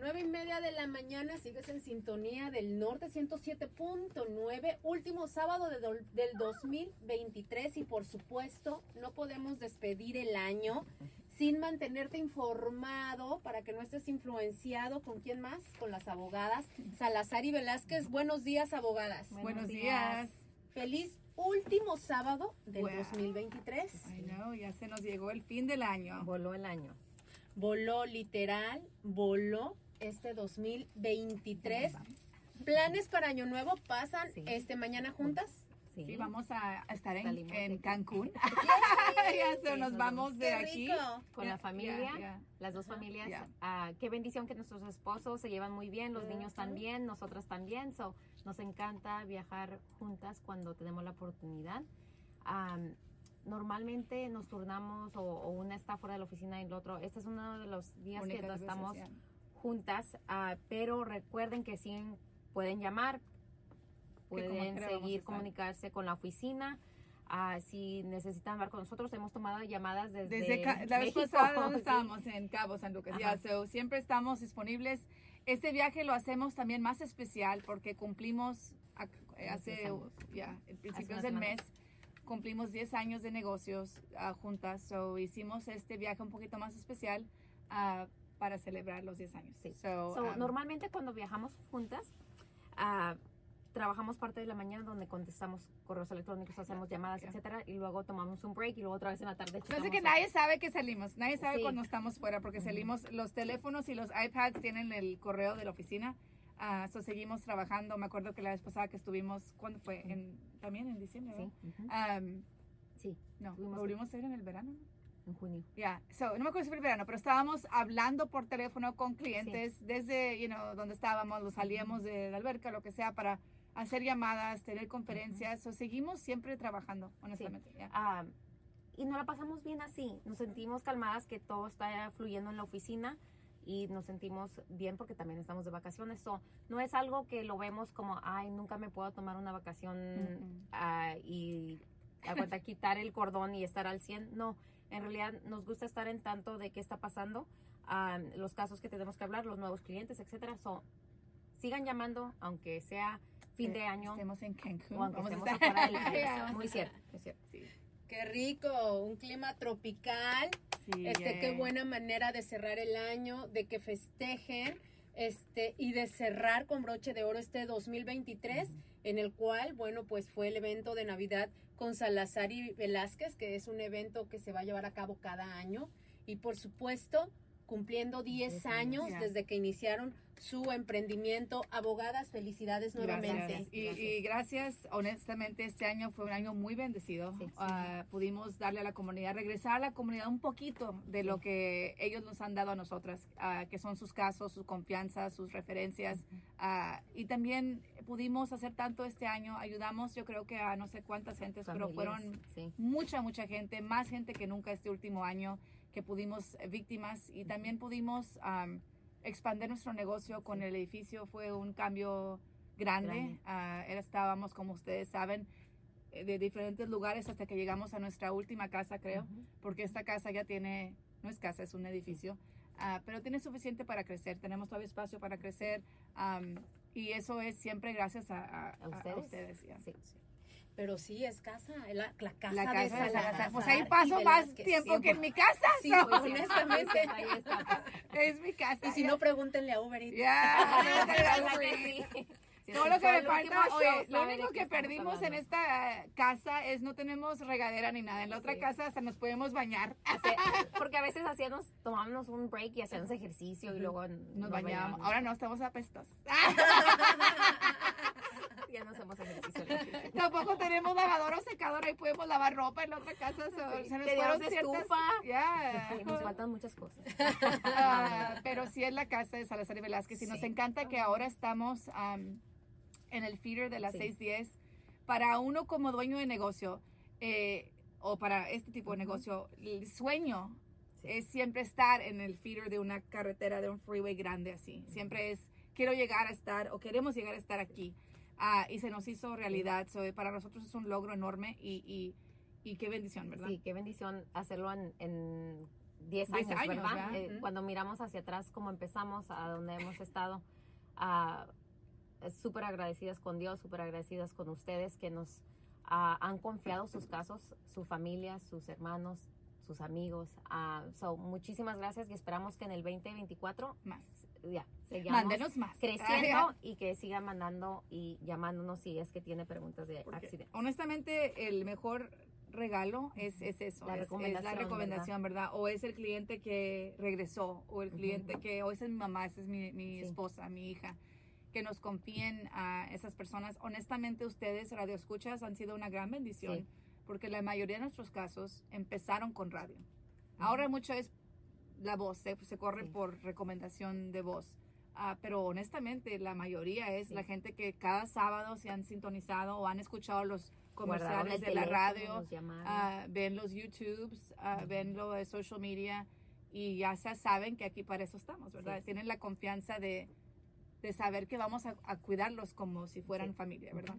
Nueve y media de la mañana, sigues en sintonía del Norte 107.9, último sábado de do- del 2023 y por supuesto no podemos despedir el año sin mantenerte informado para que no estés influenciado con quién más, con las abogadas Salazar y Velázquez. Buenos días, abogadas. Buenos días. Feliz último sábado del Wow. 2023. I know, ya se nos llegó el fin del año. Voló el año. Voló literal, voló este 2023. Planes para Año Nuevo pasan Sí. este mañana juntas. Sí. Sí, vamos a estar en, Cancún. ya se Sí, nos vamos de aquí. Con la familia, las dos familias. Ah, qué bendición que nuestros esposos se llevan muy bien, los niños también, nosotras también. So, nos encanta viajar juntas cuando tenemos la oportunidad. Am, normalmente nos turnamos o, o una está fuera de la oficina y el otro. Este es uno de los días Únicas que veces, estamos. Juntas, ah, pero recuerden que sí pueden llamar, pueden seguir comunicarse con la oficina. Ah, si necesitan hablar con nosotros, hemos tomado llamadas desde, Desde la vez México. pasada, ¿dónde Sí. estábamos? En Cabo San Lucas. Ya, Ajá. so, siempre estamos disponibles. Este viaje lo hacemos también más especial porque cumplimos eh, hace, ya, el principio del mes, cumplimos 10 años de negocios ah, juntas. So, hicimos este viaje un poquito más especial ah, para celebrar los 10 años. Sí. So, So, um, normalmente cuando viajamos juntas, ah, trabajamos parte de la mañana donde contestamos correos electrónicos, hacemos llamadas, Ya. etcétera, y luego tomamos un break y luego otra vez en la tarde. No sé que nadie sabe que salimos, nadie sabe Sí. cuando estamos fuera porque salimos, los teléfonos y los iPads tienen el correo de la oficina, ah, so seguimos trabajando, me acuerdo que la vez pasada que estuvimos, ¿cuándo fue? En, también en diciembre, Sí, ¿verdad? ujú, Am, sí, no, volvimos a ir en el verano. En junio. Ya, so, no me acuerdo si fue el verano, pero estábamos hablando por teléfono con clientes desde, you know, donde estábamos, los salíamos de la alberca, lo que sea, para hacer llamadas, tener conferencias, o seguimos siempre trabajando, honestamente. ya. Ah, y nos la pasamos bien así, nos sentimos calmadas que todo está fluyendo en la oficina y nos sentimos bien porque también estamos de vacaciones. So, no es algo que lo vemos como, ay, nunca me puedo tomar una vacación Ujú. ah, y aguanta quitar el cordón y estar al 100. No, en realidad nos gusta estar en tanto de qué está pasando, los casos que tenemos que hablar, los nuevos clientes, etcétera. So, sigan llamando, aunque sea fin de año Estemos en Cancún. o aunque estemos afuera del país. Muy cierto, es cierto. Sí, Qué rico, un clima tropical. sí, Este, qué buena manera de cerrar el año, de que festejen, este, y de cerrar con broche de oro este 2023, en el cual, bueno, pues fue el evento de Navidad con Salazar y Velázquez, que es un evento que se va a llevar a cabo cada año, y por supuesto, cumpliendo 10 Diez años desde que iniciaron su emprendimiento. Abogadas, felicidades nuevamente. Gracias. Y, y gracias, honestamente, este año fue un año muy bendecido. Sí, sí. Ah, pudimos darle a la comunidad, regresar a la comunidad un poquito de lo que ellos nos han dado a nosotras, ah, que son sus casos, su confianza, sus referencias. Ah, y también pudimos hacer tanto este año, ayudamos yo creo que a no sé cuántas gentes, pero fueron sí. mucha, mucha gente, más gente que nunca este último año que pudimos eh, víctimas y también pudimos am, expandir nuestro negocio con el edificio. Fue un cambio grande. Grande. Era- estábamos, como ustedes saben, eh, de diferentes lugares hasta que llegamos a nuestra última casa, creo, Ujú. porque esta casa ya tiene, no es casa, es un edificio, ah, pero tiene suficiente para crecer. Tenemos todavía espacio para crecer. am, y eso es siempre gracias a, a- ¿A ustedes? ustedes, ya. Sí. Pero sí, es casa, la, la casa La casa de Salazar Salazar. Pues ahí paso más tiempo que en mi casa. Sí, pues, honestamente. Ahí está. pues. Es mi casa. Y si no, pregúntenle a Uber Eats. Ya, Todo lo que me falta, oye, lo único que perdimos en esta casa es no tenemos regadera ni nada. En la otra Sí. casa hasta nos podemos bañar. Porque a veces hacíamos, tomábamos un break y hacíamos ejercicio y luego Nos bañábamos. Ahora no, estamos apestos. ya no hacemos ejercicio. Tampoco tenemos lavadora o secadora y podemos lavar ropa en la otra casa. so- Sí. se nos fueron ciertas- estufa. Ya. Sí, nos faltan muchas cosas. Ah, pero sí es la casa de Salazar y Velázquez y nos Sí. encanta que ahora estamos am, en el feeder de las Sí. 610. Para uno como dueño de negocio eh, o para este tipo de negocio, el sueño es siempre estar en el feeder de una carretera, de un freeway grande así. Siempre es, quiero llegar a estar o queremos llegar a estar aquí. Ah, y se nos hizo realidad. So, para nosotros es un logro enorme y, y, y qué bendición, ¿verdad? Sí, qué bendición hacerlo en, en 10 10 años, ¿verdad? ¿verdad? Eh. Cuando miramos hacia atrás, como empezamos, a donde hemos estado, ah, súper agradecidas con Dios, súper agradecidas con ustedes que nos ah, han confiado sus casos, su familia, sus hermanos, sus amigos. Ah, so, muchísimas gracias y esperamos que en el 2024 Más. Ya sigamos Mándenos más. creciendo y que sigan mandando y llamándonos si es que tiene preguntas de Porque, accidente. honestamente, el mejor regalo es, es eso, La es- es, recomendación, la recomendación, ¿verdad? O es el cliente que regresó, o el cliente que, o esa es mi mamá, esa es mi, mi Sí. esposa, mi hija, que nos confíen a esas personas. Honestamente, ustedes, Radio Escuchas, han sido una gran bendición, Sí. porque la mayoría de nuestros casos empezaron con radio. Ahora mucho es la voz, se, se corre Sí. por recomendación de voz. Ah, pero honestamente, la mayoría es Sí. la gente que cada sábado se han sintonizado o han escuchado los comerciales de la radio, ah, ven los YouTubes, ah, ven lo de social media y ya se saben que aquí para eso estamos, ¿verdad? Sí. Tienen la confianza de, de saber que vamos a, a cuidarlos como si fueran familia, ¿verdad?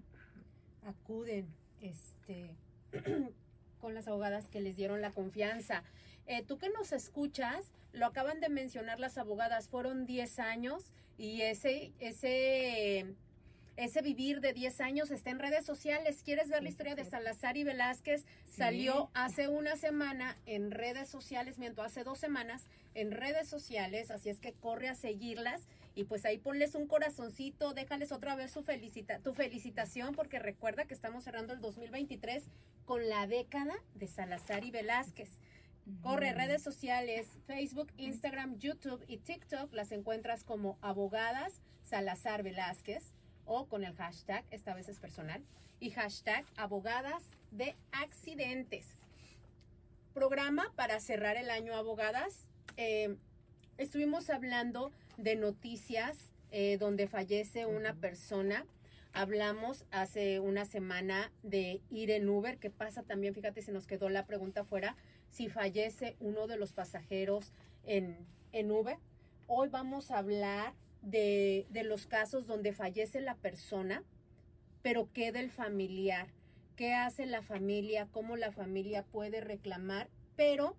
acuden este con las abogadas que les dieron la confianza. Eh, tú que nos escuchas, lo acaban de mencionar las abogadas, fueron 10 años y ese, ese, ese vivir de 10 años está en redes sociales. ¿Quieres ver la historia de. Salazar y Velázquez? Sí. Salió hace una semana en redes sociales, miento, hace dos semanas en redes sociales, así es que corre a seguirlas y pues ahí ponles un corazoncito, déjales otra vez su felicita tu felicitación porque recuerda que estamos cerrando el 2023 con la década de Salazar y Velázquez. Corre redes sociales, Facebook, Instagram, YouTube y TikTok, las encuentras como abogadas Salazar Velázquez o con el hashtag, esta vez es personal, y hashtag abogadas de accidentes. Programa para cerrar el año abogadas. Eh, estuvimos hablando de noticias eh, donde fallece una persona. Hablamos hace una semana de ir en Uber, que pasa también, fíjate, se nos quedó la pregunta fuera, si fallece uno de los pasajeros en, en Uber. Hoy vamos a hablar de, de los casos donde fallece la persona, pero queda el familiar. ¿Qué hace la familia? ¿Cómo la familia puede reclamar? Pero,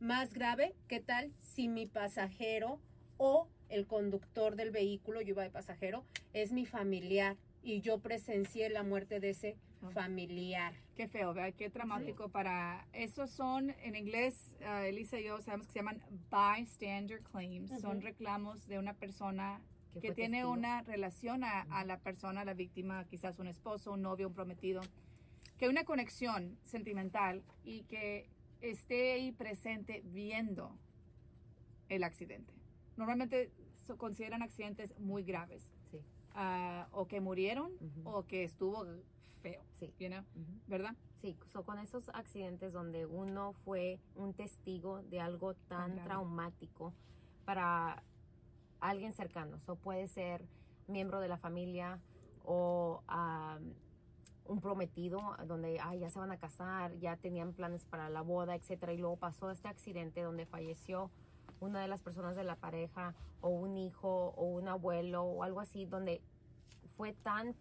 más grave, ¿qué tal si mi pasajero o el conductor del vehículo, yo iba de pasajero, es mi familiar y yo presencié la muerte de ese Familiar? Qué feo, ¿verdad? Qué traumático para... Esos son, en inglés, ah, Elisa y yo sabemos que se llaman bystander claims. Son reclamos de una persona que tiene testigo. una relación a, a la persona, a la víctima, quizás un esposo, un novio, un prometido, que hay una conexión sentimental y que esté ahí presente viendo el accidente. Normalmente se consideran accidentes muy graves, Sí. ah, o que murieron o que estuvo feo, Sí. you know, Ujú. ¿verdad? Sí, so con esos accidentes donde uno fue un testigo de algo tan grave. traumático para alguien cercano, o puede ser miembro de la familia o am, un prometido donde ay, ya se van a casar, ya tenían planes para la boda, etcétera, y luego pasó este accidente donde falleció una de las personas de la pareja o un hijo o un abuelo o algo así donde fue tan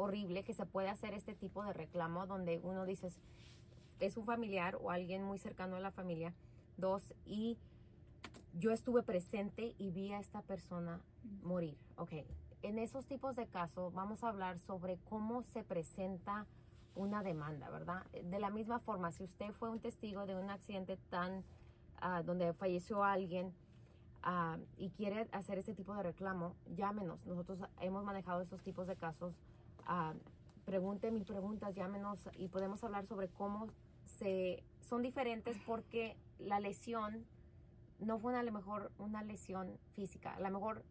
horrible que se puede hacer este tipo de reclamo donde uno dice es un familiar o alguien muy cercano a la familia dos y yo estuve presente y vi a esta persona morir ok en esos tipos de casos vamos a hablar sobre cómo se presenta una demanda verdad de la misma forma si usted fue un testigo de un accidente tan ah, donde falleció alguien ah, y quiere hacer ese tipo de reclamo, llámenos. Nosotros hemos manejado estos tipos de casos. Ah, pregunte mil preguntas, llámenos y podemos hablar sobre cómo se son diferentes porque la lesión no fue una, a lo mejor una lesión física, a lo mejor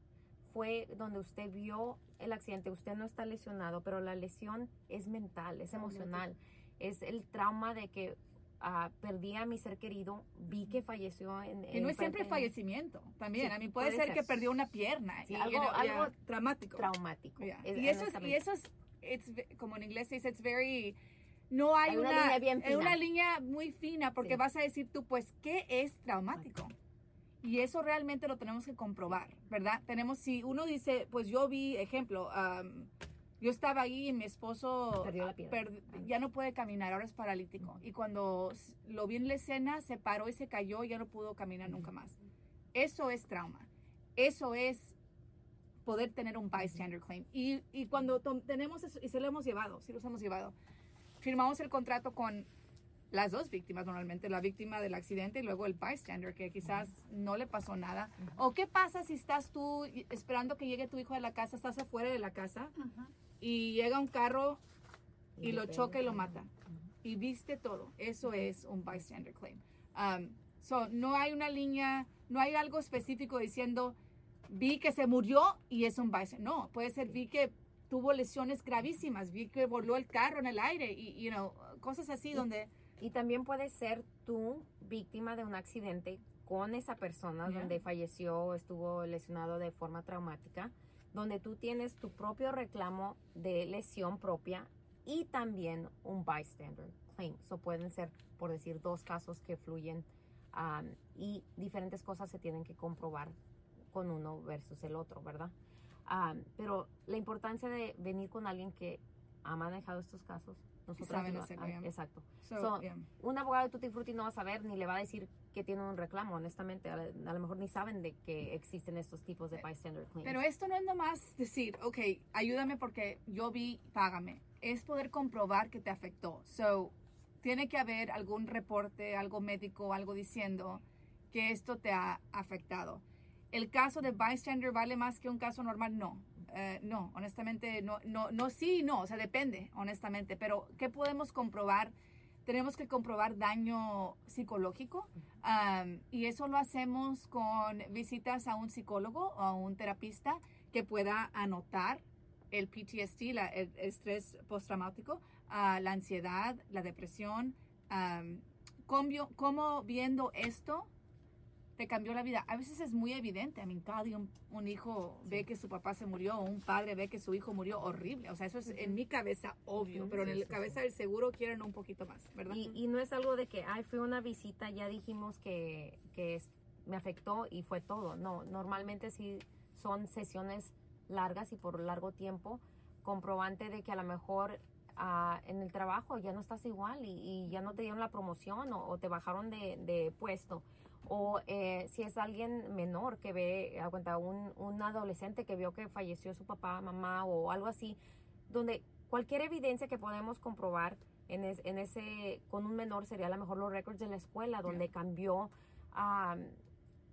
fue donde usted vio el accidente, usted no está lesionado, pero la lesión es mental, es emocional, es el trauma de que ah, perdí a mi ser querido, vi que falleció en, Y no es siempre fallecimiento, también. Sí, a mí puede, puede ser, ser. que perdió una pierna. Sí, algo- you know, algo yeah, traumático. traumático. Yeah. Es- y eso es, y eso es it's como en inglés se dice, it's very, no hay, Hay una una, línea bien hay una fina. línea muy fina porque Sí. vas a decir tú, pues, ¿qué es traumático? Y eso realmente lo tenemos que comprobar, ¿verdad? Tenemos, si uno dice, pues yo vi, ejemplo, um, yo estaba ahí y mi esposo Perdió la per- ya no puede caminar, ahora es paralítico. Y cuando lo vi en la escena, se paró y se cayó y ya no pudo caminar nunca más. Eso es trauma. Eso es poder tener un bystander claim. Y, y cuando tenemos eso, y se lo hemos llevado, sí los hemos llevado, firmamos el contrato con las dos víctimas normalmente, la víctima del accidente y luego el bystander, que quizás no le pasó nada. ¿O qué pasa si estás tú y- esperando que llegue tu hijo de la casa, estás afuera de la casa y llega un carro y lo choca y lo mata? Y viste todo. Eso es un bystander claim. Um, so, no hay una línea, no hay algo específico diciendo vi que se murió y es un bystander. No, puede ser vi que tuvo lesiones gravísimas, vi que voló el carro en el aire y, you know, cosas así donde Y también puedes ser tú víctima de un accidente con esa persona Yeah. donde falleció o estuvo lesionado de forma traumática, donde tú tienes tu propio reclamo de lesión propia y también un bystander claim. So pueden ser, por decir, dos casos que fluyen um, y diferentes cosas se tienen que comprobar con uno versus el otro, ¿verdad? Um, pero la importancia de venir con alguien que ha manejado estos casos, nosotros saben lo- hacerlo, ah, exacto. So, So, yeah. Un abogado de Tutti Frutti no va a saber ni le va a decir que tiene un reclamo, honestamente. A, a lo mejor ni saben de que existen estos tipos de bystander claims. Pero esto no es nomás decir, ok, ayúdame porque yo vi, págame. Es poder comprobar que te afectó. So, tiene que haber algún reporte, algo médico, algo diciendo que esto te ha afectado. El caso de bystander vale más que un caso normal, no. Eh, no, honestamente, no, no, no, sí, no, o sea, depende, honestamente. Pero, ¿qué podemos comprobar? Tenemos que comprobar daño psicológico um, y eso lo hacemos con visitas a un psicólogo o a un terapista que pueda anotar el PTSD, la- el estrés postraumático, ah, la ansiedad, la depresión, um, cómo, cómo viendo esto te cambió la vida. A veces es muy evidente. A mí, cada día un, un hijo ve que su papá se murió o un padre ve que su hijo murió horrible. O sea, eso es en mi cabeza obvio, pero en la cabeza del seguro quieren un poquito más, ¿verdad? y, y no es algo de que, ay, fue una visita, ya dijimos que, que es- me afectó y fue todo. No, normalmente sí son sesiones largas y por largo tiempo, comprobante de que a lo mejor ah, en el trabajo ya no estás igual y, y ya no te dieron la promoción o, o te bajaron de, de puesto. O eh, si es alguien menor que ve, a cuenta, un, un adolescente que vio que falleció su papá, mamá o algo así, donde cualquier evidencia que podemos comprobar en, es- en ese, con un menor sería a lo mejor los récords de la escuela, donde cambió ah,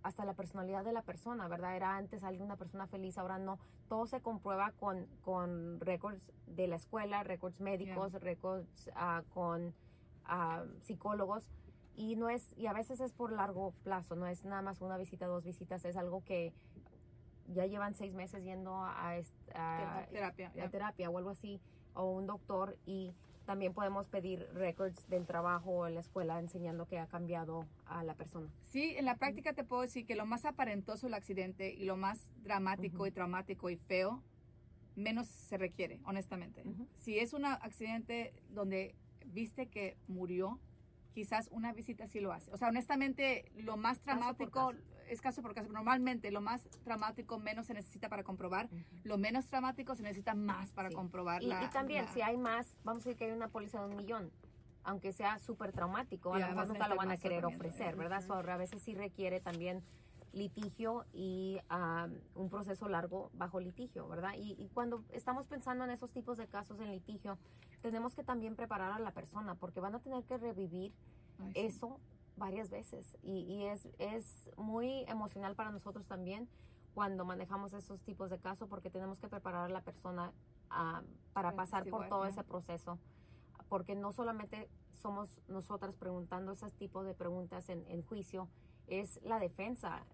hasta la personalidad de la persona, ¿verdad? Era antes alguna persona feliz, ahora no. Todo se comprueba con, con récords de la escuela, récords médicos, récords ah, con ah, psicólogos. Y no es, y a veces es por largo plazo, no es nada más una visita, dos visitas, es algo que ya llevan seis meses yendo a, a- terapia. a terapia o algo así, o un doctor, y también podemos pedir records del trabajo o en la escuela enseñando que ha cambiado a la persona. Sí, en la práctica te puedo decir que lo más aparentoso el accidente y lo más dramático Ujú. y traumático y feo, menos se requiere, honestamente. Ujú. Si es un accidente donde viste que murió, quizás una visita sí lo hace. O sea, honestamente, lo más traumático caso. es caso por caso. Normalmente, lo más traumático menos se necesita para comprobar. Lo menos traumático se necesita más para Sí. comprobar Y, la- y también, la- si hay más, vamos a decir que hay una póliza de un millón, aunque sea súper traumático, a lo mejor nunca lo van a querer ofrecer, ¿verdad? So, a veces sí requiere también litigio y ah, un proceso largo bajo litigio, ¿verdad? Y, y cuando estamos pensando en esos tipos de casos en litigio, tenemos que también preparar a la persona porque van a tener que revivir Ay, sí. eso varias veces. Y, y es, es muy emocional para nosotros también cuando manejamos esos tipos de casos porque tenemos que preparar a la persona ah, para Para pasar por todo ese proceso. Porque no solamente somos nosotras preguntando esos tipos de preguntas en, en juicio, es la defensa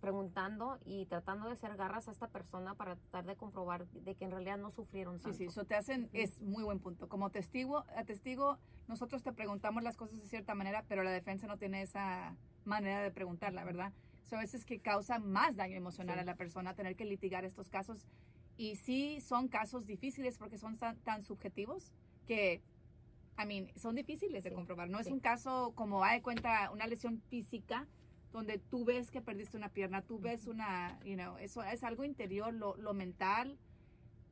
preguntando y tratando de hacer garras a esta persona para tratar de comprobar de que en realidad no sufrieron Sí, tanto. sí, eso te hacen, es muy buen punto. Como testigo, a testigo, nosotros te preguntamos las cosas de cierta manera, pero la defensa no tiene esa manera de preguntarla, ¿verdad? So, a veces que causa más daño emocional Sí. a la persona tener que litigar estos casos. Y sí son casos difíciles porque son tan, tan subjetivos que, I mean, son difíciles de Sí, comprobar. No es sí. un caso como, hay de cuenta, una lesión física donde tú ves que perdiste una pierna, tú ves una, you know, eso es algo interior, lo, lo mental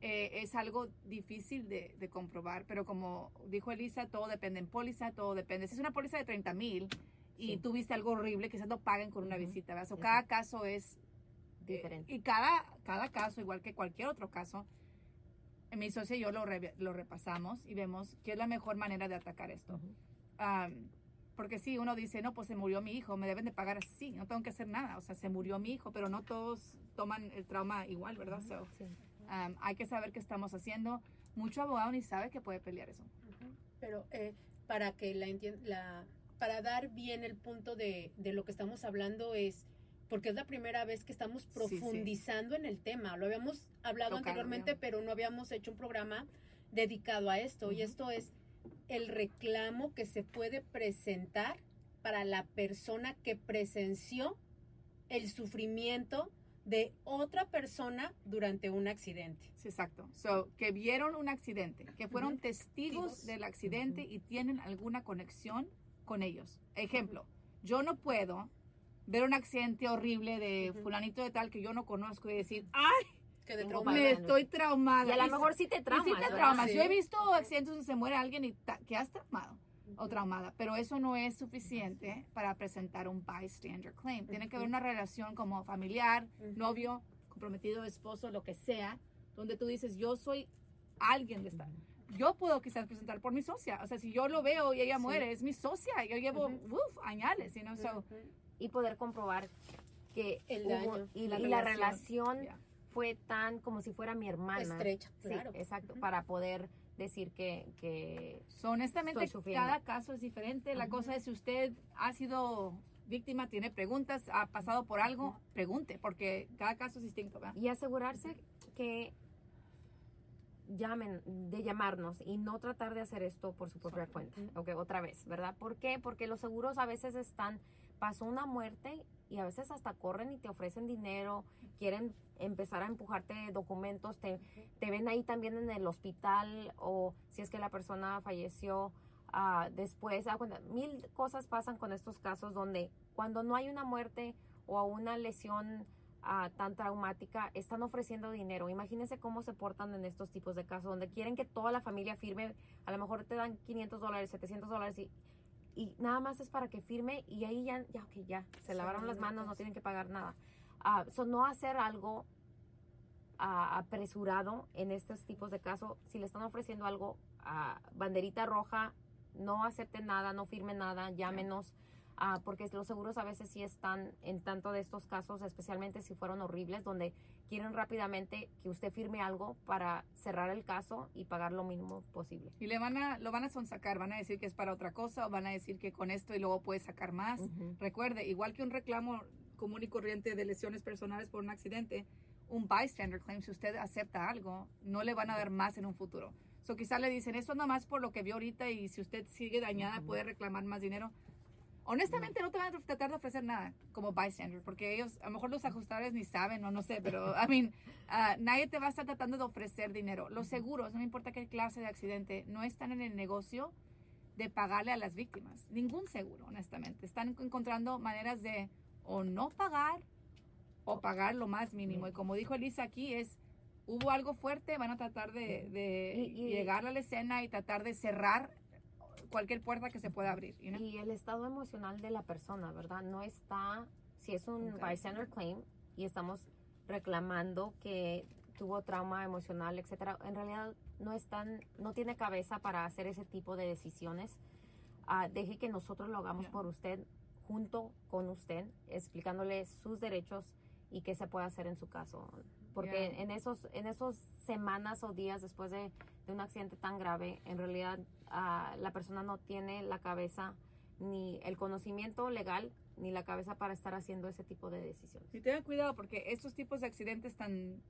eh, es algo difícil de, de comprobar, pero como dijo Elisa, todo depende en póliza, todo depende. Si es una póliza de 30 mil y Sí. tuviste algo horrible, quizás lo paguen con una visita, ¿verdad? So, cada caso es eh, Diferente. y cada, cada caso, igual que cualquier otro caso, mi socia y yo lo, re- lo repasamos y vemos qué es la mejor manera de atacar esto. Porque si uno dice, no, pues se murió mi hijo, me deben de pagar así, no tengo que hacer nada. O sea, se murió mi hijo, pero no todos toman el trauma igual, ¿verdad? So, Sí. um, hay que saber qué estamos haciendo. Mucho abogado ni sabe que puede pelear eso. Pero eh, para que la entienda, la, para dar bien el punto de, de lo que estamos hablando es, porque es la primera vez que estamos sí. profundizando en el tema. Lo habíamos hablado anteriormente, pero no habíamos hecho un programa dedicado a esto. Y esto es el reclamo que se puede presentar para la persona que presenció el sufrimiento de otra persona durante un accidente. Sí, exacto. So, que vieron un accidente, que fueron testigos del accidente y tienen alguna conexión con ellos. Ejemplo, yo no puedo ver un accidente horrible de fulanito de tal que yo no conozco y decir, ¡ay! Que de Tengo trauma- Me estoy traumada. Y a lo Y mejor sí te Y traumas. sí te traumas. Sí. Yo he visto accidentes donde se muere alguien y ta- quedas traumado o traumada, pero eso no es suficiente para presentar un bystander claim. Tiene que haber una relación como familiar, novio, comprometido, esposo, lo que sea, donde tú dices, yo soy alguien de esta. Yo puedo quizás presentar por mi socia. O sea, si yo lo veo y ella Sí. muere, es mi socia. Yo llevo, Ujú. uf, añales, you know, so. Y poder comprobar que El hubo- daño, y, la y la relación, relación yeah. Fue tan como si fuera mi hermana. Estrecha, Sí, claro. exacto, para poder decir que, que So, honestamente, Estoy cada caso es diferente. La cosa es si usted ha sido víctima, tiene preguntas, ha pasado por algo, pregunte, porque cada caso es distinto. ¿verdad? y asegurarse que llamen, de llamarnos y no tratar de hacer esto por su propia cuenta, ok, otra vez, ¿verdad? ¿Por qué? Porque los seguros a veces están, pasó una muerte y a veces hasta corren y te ofrecen dinero, quieren empezar a empujarte documentos, te, te ven ahí también en el hospital o si es que la persona falleció ah, después, ah, mil cosas pasan con estos casos donde cuando no hay una muerte o una lesión ah, tan traumática, están ofreciendo dinero. Imagínense cómo se portan en estos tipos de casos, donde quieren que toda la familia firme, a lo mejor te dan 500 dólares, 700 dólares y, y nada más es para que firme y ahí ya, ya, ok, ya, se lavaron las manos, no tienen que pagar nada. Ah, so, no hacer algo ah, apresurado en estos tipos de casos. Si le están ofreciendo algo, ah, banderita roja, no acepten nada, no firmen nada, llámenos. Ah, porque los seguros a veces sí están en tanto de estos casos, especialmente si fueron horribles, donde quieren rápidamente que usted firme algo para cerrar el caso y pagar lo mínimo posible. Y le van a, lo van a sonsacar, van a decir que es para otra cosa o van a decir que con esto y luego puede sacar más. Ujú. Recuerde, igual que un reclamo común y corriente de lesiones personales por un accidente, un bystander claim, si usted acepta algo, no le van a dar más en un futuro. So quizás le dicen, esto nomás por lo que vio ahorita y si usted sigue dañada Ujú. puede reclamar más dinero. Honestamente no te van a tratar de ofrecer nada como bystander, porque ellos, a lo mejor los ajustadores ni saben o no sé, pero, I mean, ah, nadie te va a estar tratando de ofrecer dinero. Los seguros, no me importa qué clase de accidente, no están en el negocio de pagarle a las víctimas. Ningún seguro, honestamente. Están encontrando maneras de o no pagar o pagar lo más mínimo. Y como dijo Elisa aquí, es hubo algo fuerte, van a tratar de, de Y- y- llegar a la escena y tratar de cerrar cualquier puerta que se pueda abrir. you know? Y el estado emocional de la persona, ¿verdad? No está, si es un Ok. bystander claim y estamos reclamando que tuvo trauma emocional, etcétera, en realidad no están, no tiene cabeza para hacer ese tipo de decisiones. Ah, deje que nosotros lo hagamos Ya. por usted, junto con usted, explicándole sus derechos y qué se puede hacer en su caso. Porque en esos, en esos semanas o días después de, de un accidente tan grave, en realidad ah, la persona no tiene la cabeza ni el conocimiento legal ni la cabeza para estar haciendo ese tipo de decisiones. Y tengan cuidado porque estos tipos de accidentes tan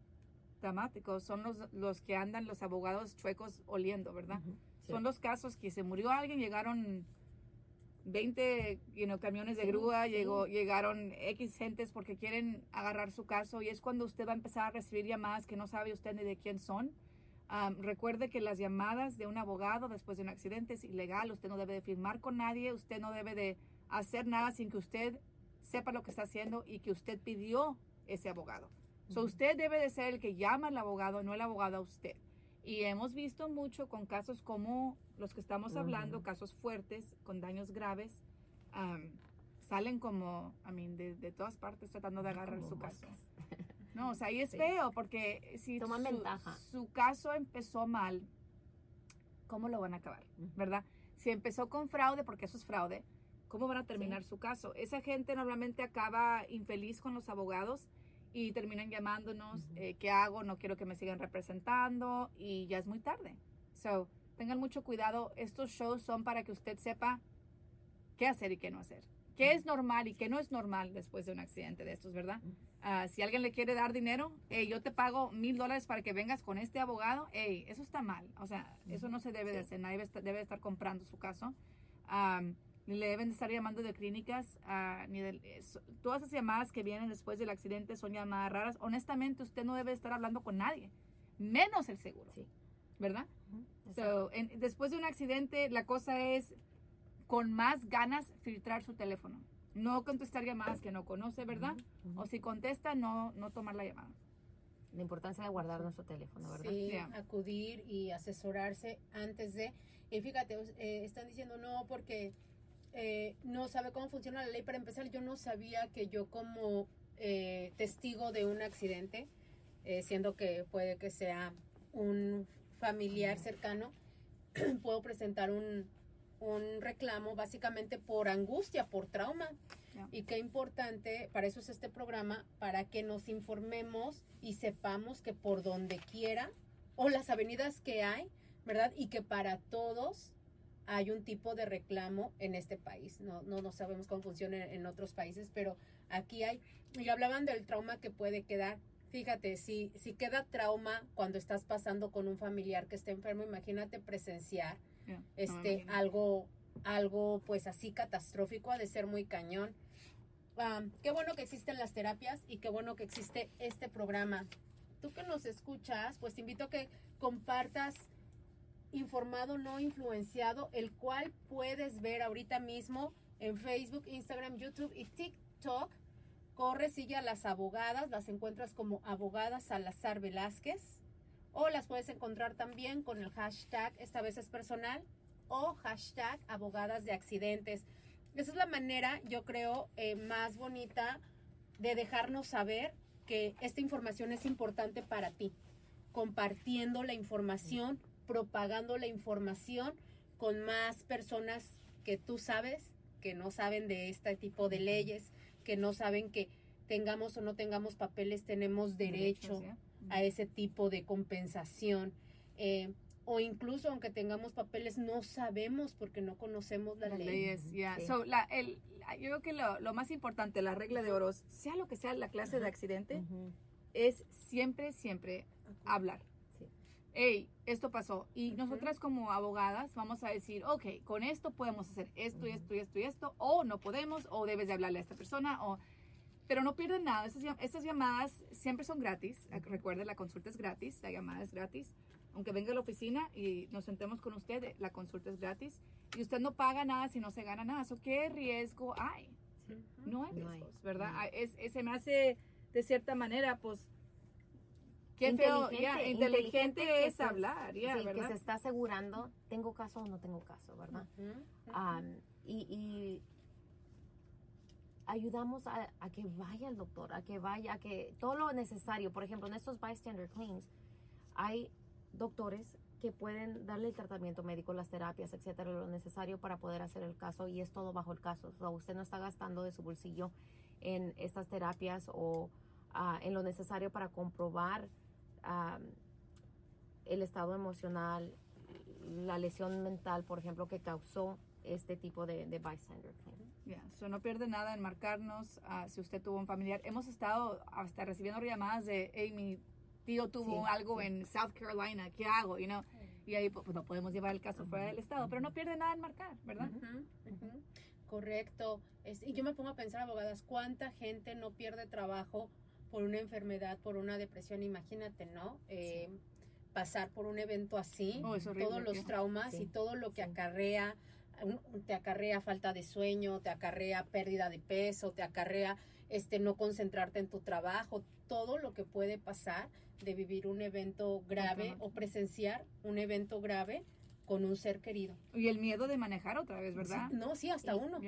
dramáticos son los, los que andan los abogados chuecos oliendo, ¿verdad? Son los casos que se murió alguien, llegaron 20 you know, camiones de Sí, grúa, sí. llegó, llegaron X gentes porque quieren agarrar su caso y es cuando usted va a empezar a recibir llamadas que no sabe usted ni de quién son. Am, recuerde que las llamadas de un abogado después de un accidente es ilegal, usted no debe de firmar con nadie, usted no debe de hacer nada sin que usted sepa lo que está haciendo y que usted pidió ese abogado. So, usted debe de ser el que llama al abogado, no el abogado a usted. Y hemos visto mucho con casos como los que estamos hablando, Ujú. casos fuertes, con daños graves, am, salen como, I mean, de, de todas partes tratando de agarrar Como su caso. No, o sea, ahí es Sí. feo porque si Toman su, ventaja. su caso empezó mal, ¿cómo lo van a acabar? Ujú. ¿Verdad? Si empezó con fraude, porque eso es fraude, ¿cómo van a terminar su caso? Esa gente normalmente acaba infeliz con los abogados y terminan llamándonos, eh, ¿qué hago? No quiero que me sigan representando y ya es muy tarde. So, tengan mucho cuidado. Estos shows son para que usted sepa qué hacer y qué no hacer. ¿Qué es normal y qué no es normal después de un accidente de estos, verdad? Ah, si alguien le quiere dar dinero, hey, yo te pago mil dólares para que vengas con este abogado, hey, eso está mal. O sea, eso no se debe de hacer. Nadie debe estar, debe estar comprando su caso. Am, ni le deben de estar llamando de clínicas, ah, ni de, todas esas llamadas que vienen después del accidente son llamadas raras. Honestamente, usted no debe estar hablando con nadie, menos el seguro, Sí. ¿verdad? Ujú. Exacto. So, en- después de un accidente, la cosa es con más ganas filtrar su teléfono. No contestar llamadas que no conoce, ¿verdad? Ujú, ujú. O si contesta, no, no tomar la llamada. La importancia de guardar nuestro teléfono, ¿verdad? Sí, Yeah. acudir y asesorarse antes de. Y fíjate, eh, están diciendo no porque eh, no sabe cómo funciona la ley. Para empezar, yo no sabía que yo como eh, testigo de un accidente, eh, siendo que puede que sea un familiar cercano, puedo presentar un, un reclamo básicamente por angustia, por trauma. Y qué importante, para eso es este programa, para que nos informemos y sepamos que por donde quiera, o las avenidas que hay, ¿verdad? Y que para todos hay un tipo de reclamo en este país. No, no, no sabemos cómo funciona en, en otros países, pero aquí hay. Y hablaban del trauma que puede quedar. Fíjate, si, si queda trauma cuando estás pasando con un familiar que está enfermo, imagínate presenciar este algo algo pues así catastrófico ha de ser muy cañón Ah, qué bueno que existen las terapias y qué bueno que existe este programa tú que nos escuchas pues te invito a que compartas informado no influenciado el cual puedes ver ahorita mismo en Facebook Instagram YouTube y TikTok corre sigue a las abogadas las encuentras como abogadas Salazar Velázquez o las puedes encontrar también con el hashtag, esta vez es personal, o hashtag abogadas de accidentes. Esa es la manera, yo creo, eh, más bonita de dejarnos saber que esta información es importante para ti, compartiendo la información, propagando la información con más personas que tú sabes, que no saben de este tipo de leyes, que no saben que tengamos o no tengamos papeles, tenemos derecho a ese tipo de compensación. eh, o incluso aunque tengamos papeles, no sabemos porque no conocemos la Las ley. leyes, ya. Sí. So, la, el, la- yo creo que lo, lo más importante, la regla de oro, sea lo que sea la clase de accidente, es siempre, siempre hablar. Sí. Hey, esto pasó. Y Ujú. nosotras como abogadas vamos a decir, ok, con esto podemos hacer esto y esto y esto y esto, o no podemos, o debes de hablarle a esta persona, o... Pero no pierden nada. Estas, estas llamadas siempre son gratis. Recuerde, la consulta es gratis, la llamada es gratis. Aunque venga a la oficina y nos sentemos con usted, eh, la consulta es gratis. Y usted no paga nada si no se gana nada. So, ¿Qué riesgo hay? Ujú. No hay No hay, riesgos, ¿verdad? no hay. Ah, Es, es- se me hace, de cierta manera, pues, qué feo, inteligente, es hablar, ya, sí, que se está asegurando, tengo caso o no tengo caso, ¿verdad? Am, y, y ayudamos a, a que vaya el doctor, a que vaya, a que todo lo necesario, por ejemplo, en estos bystander claims, hay doctores que pueden darle el tratamiento médico, las terapias, etcétera, lo necesario para poder hacer el caso y es todo bajo el caso. O sea, usted no está gastando de su bolsillo en estas terapias o ah, en lo necesario para comprobar am, el estado emocional, la lesión mental, por ejemplo, que causó este tipo de, de bystander claim. Ya, so no pierde nada en marcarnos ah, si usted tuvo un familiar. Hemos estado hasta recibiendo llamadas de, hey, mi tío tuvo Sí, algo sí. en South Carolina, ¿qué hago? You know? Y ahí pues, no podemos llevar el caso fuera del estado, pero no pierde nada en marcar, ¿verdad? Ujú, ujú. Correcto. Es- y yo me pongo a pensar, abogadas, ¿cuánta gente no pierde trabajo por una enfermedad, por una depresión? Imagínate, ¿no? Eh, Pasar por un evento así, Oh, horrible, todos los traumas Sí, y todo lo que sí. acarrea, te acarrea falta de sueño, te acarrea pérdida de peso, te acarrea este, no concentrarte en tu trabajo, todo lo que puede pasar de vivir un evento grave o presenciar un evento grave con un ser querido. Y el miedo de manejar otra vez, ¿verdad? Sí, no, sí, hasta Y- uno.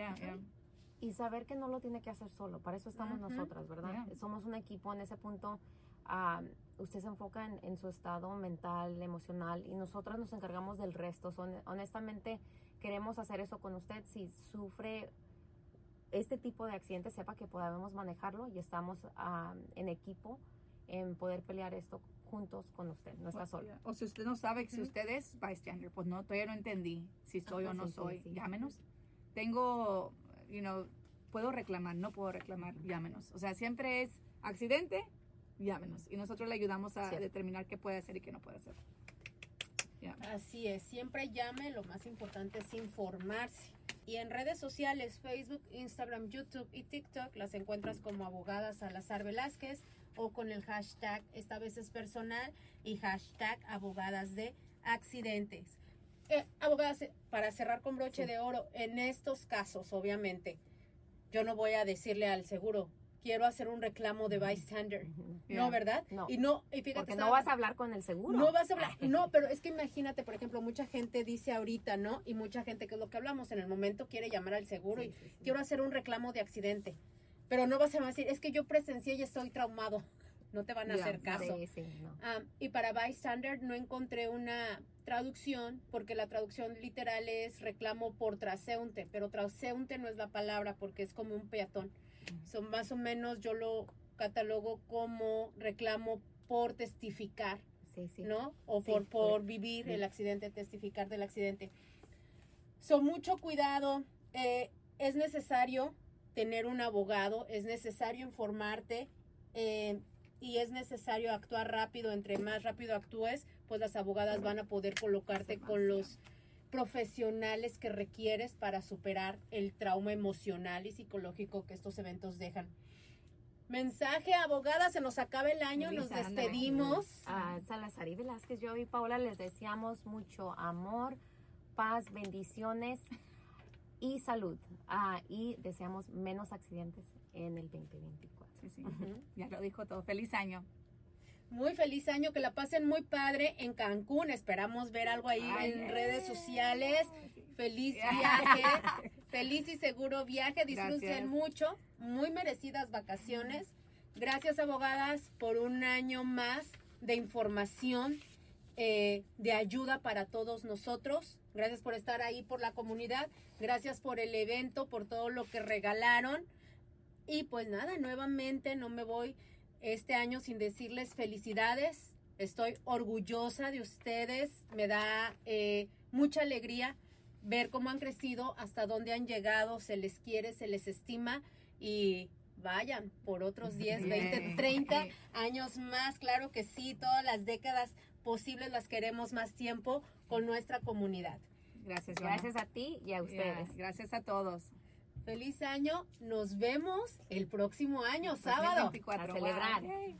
Y saber que no lo tiene que hacer solo. Para eso estamos Ujú. nosotras, ¿verdad? Yeah. Somos un equipo en ese punto. ah, usted se enfoca en, en su estado mental, emocional y nosotras nos encargamos del resto. Son, honestamente, queremos hacer eso con usted. Si sufre este tipo de accidente, sepa que podemos manejarlo y estamos en equipo en poder pelear esto juntos con usted. No está solo. O si usted no sabe si usted es bystander, pues no, todavía no entendí si soy Ajá, o no sí, sí, soy. sí. Llámenos. Tengo, you know, puedo reclamar, no puedo reclamar, llámenos. O sea, siempre es accidente, llámenos. Y nosotros le ayudamos a Cierto. determinar qué puede hacer y qué no puede hacer. Así es, siempre llame, lo más importante es informarse. Y en redes sociales, Facebook, Instagram, YouTube y TikTok, las encuentras como abogadas Salazar Velázquez o con el hashtag, esta vez es personal, y hashtag abogadas de accidentes. Eh, abogadas, eh, para cerrar con broche Sí. de oro, en estos casos, obviamente, yo no voy a decirle al seguro, quiero hacer un reclamo de bystander. No, ¿verdad? No. Y no, y fíjate, Porque estaba- no vas a hablar con el seguro. no vas a hablar, no, pero es que imagínate, por ejemplo, mucha gente dice ahorita, ¿no? Y mucha gente, que es lo que hablamos, en el momento quiere llamar al seguro Sí, y sí, sí. quiero hacer un reclamo de accidente. Pero no vas a decir, es que yo presencié y estoy traumado. No te van a hacer caso. Sí, sí, no. Y para bystander no encontré una traducción, porque la traducción literal es reclamo por transeúnte, pero transeúnte no es la palabra porque es como un peatón. Son más o menos, yo lo catalogo como reclamo por testificar. Sí, sí. ¿no? O por, por vivir el accidente, testificar del accidente. Son mucho cuidado. eh, es necesario tener un abogado, es necesario informarte eh, y es necesario actuar rápido. Entre más rápido actúes, pues las abogadas van a poder colocarte con los profesionales que requieres para superar el trauma emocional y psicológico que estos eventos dejan. Mensaje, abogada, se nos acaba el año, nos despedimos. a Salazar y Velázquez, yo y Paola les deseamos mucho amor, paz, bendiciones y salud. Ah, y deseamos menos accidentes en el 2024. Sí, sí. Ujú. Ya lo dijo todo. Feliz año. Muy feliz año, que la pasen muy padre en Cancún. Esperamos ver algo ahí Ay, en redes sociales. Feliz viaje, feliz y seguro viaje. Disfruten Gracias. mucho, muy merecidas vacaciones. Gracias, abogadas, por un año más de información, eh, de ayuda para todos nosotros. Gracias por estar ahí por la comunidad. Gracias por el evento, por todo lo que regalaron. Y pues nada, nuevamente no me voy este año sin decirles felicidades. Estoy orgullosa de ustedes. Me da eh, mucha alegría ver cómo han crecido, hasta dónde han llegado. Se les quiere, se les estima y vayan por otros 10, 20, Bien. 30 años más. Claro que sí, todas las décadas posibles las queremos más tiempo con nuestra comunidad. Gracias. Gracias a ti y a ustedes. Gracias a todos. Feliz año. Nos vemos el próximo año, sábado. 2024. A celebrar. Wow.